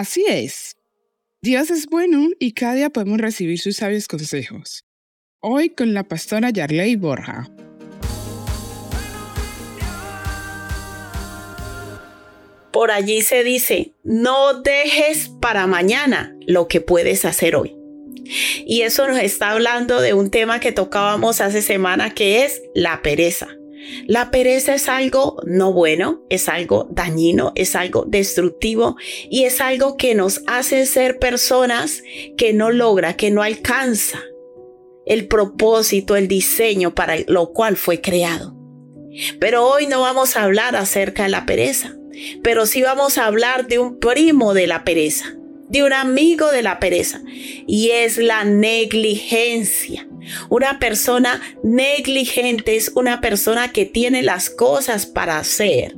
Así es. Dios es bueno y cada día podemos recibir sus sabios consejos. Hoy con la pastora Yarley Borja. Por allí se dice, no dejes para mañana lo que puedes hacer hoy. Y eso nos está hablando de un tema que tocábamos hace semana que es la pereza. La pereza es algo no bueno, es algo dañino, es algo destructivo y es algo que nos hace ser personas que no logra, que no alcanza el propósito, el diseño para lo cual fue creado. Pero hoy no vamos a hablar acerca de la pereza, pero sí vamos a hablar de un primo de la pereza, de un amigo de la pereza, y es la negligencia. Una persona negligente es una persona que tiene las cosas para hacer,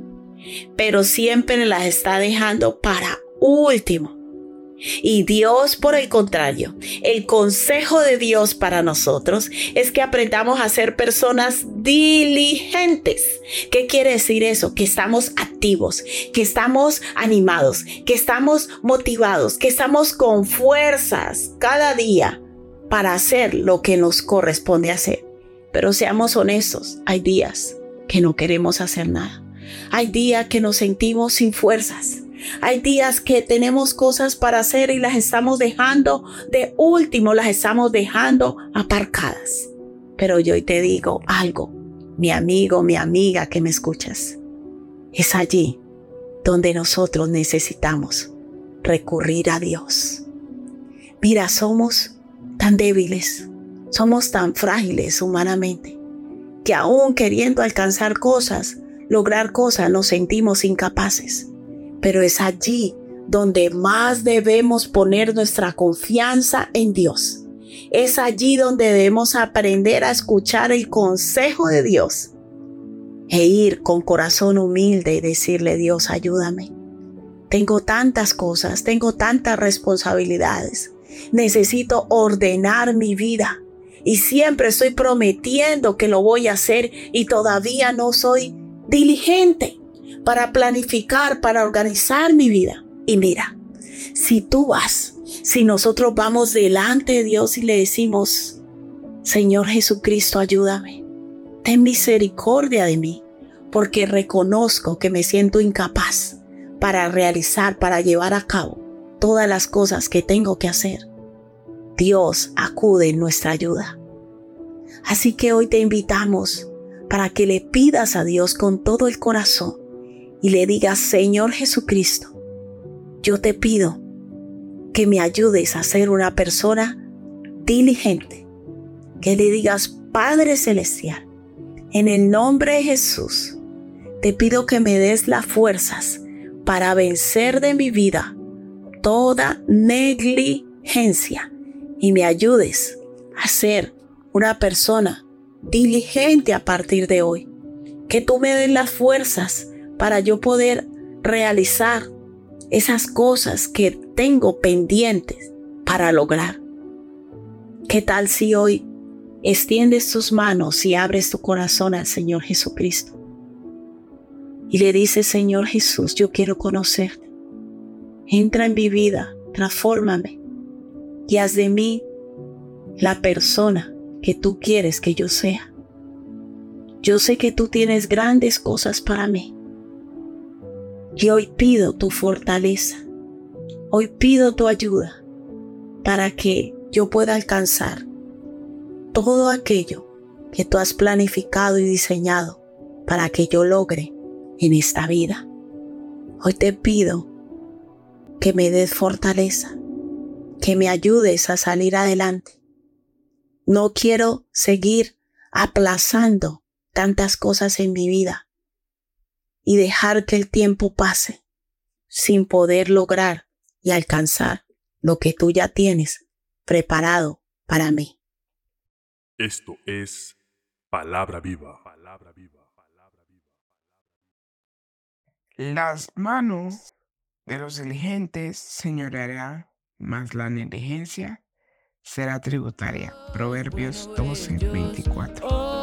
pero siempre las está dejando para último. Y Dios, por el contrario, el consejo de Dios para nosotros es que aprendamos a ser personas diligentes. ¿Qué quiere decir eso? Que estamos activos, que estamos animados, que estamos motivados, que estamos con fuerzas cada día para hacer lo que nos corresponde hacer. Pero seamos honestos, hay días que no queremos hacer nada. Hay días que nos sentimos sin fuerzas. Hay días que tenemos cosas para hacer y las estamos dejando de último, las estamos dejando aparcadas. Pero yo te digo algo, mi amigo, mi amiga que me escuchas. Es allí donde nosotros necesitamos recurrir a Dios. Mira, somos tan débiles, somos tan frágiles humanamente, que aún queriendo alcanzar cosas, lograr cosas, nos sentimos incapaces pero es allí donde más debemos poner nuestra confianza en Dios. Es allí donde debemos aprender a escuchar el consejo de Dios e ir con corazón humilde y decirle, Dios, ayúdame. Tengo tantas cosas, tengo tantas responsabilidades. Necesito ordenar mi vida y siempre estoy prometiendo que lo voy a hacer y todavía no soy diligente para planificar, para organizar mi vida. Y mira, si tú vas, si nosotros vamos delante de Dios y le decimos, Señor Jesucristo, ayúdame, ten misericordia de mí, porque reconozco que me siento incapaz para realizar, para llevar a cabo todas las cosas que tengo que hacer. Dios acude en nuestra ayuda. Así que hoy te invitamos para que le pidas a Dios con todo el corazón y le digas, Señor Jesucristo, yo te pido que me ayudes a ser una persona diligente, que le digas, Padre Celestial, en el nombre de Jesús, te pido que me des las fuerzas para vencer de mi vida toda negligencia y me ayudes a ser una persona diligente a partir de hoy. Que tú me des las fuerzas para yo poder realizar esas cosas que tengo pendientes para lograr. ¿Qué tal si hoy extiendes tus manos y abres tu corazón al Señor Jesucristo? Y le dices, Señor Jesús, yo quiero conocerte. Entra en mi vida, transfórmame y haz de mí la persona que tú quieres que yo sea. Yo sé que tú tienes grandes cosas para mí y hoy pido tu fortaleza. Hoy pido tu ayuda para que yo pueda alcanzar todo aquello que tú has planificado y diseñado para que yo logre en esta vida. Hoy te pido que me des fortaleza, que me ayudes a salir adelante. No quiero seguir aplazando tantas cosas en mi vida y dejar que el tiempo pase sin poder lograr y alcanzar lo que tú ya tienes preparado para mí. Esto es palabra viva. Palabra viva. Las manos de los diligentes señoreará, mas la negligencia será tributaria. Proverbios 12, 24.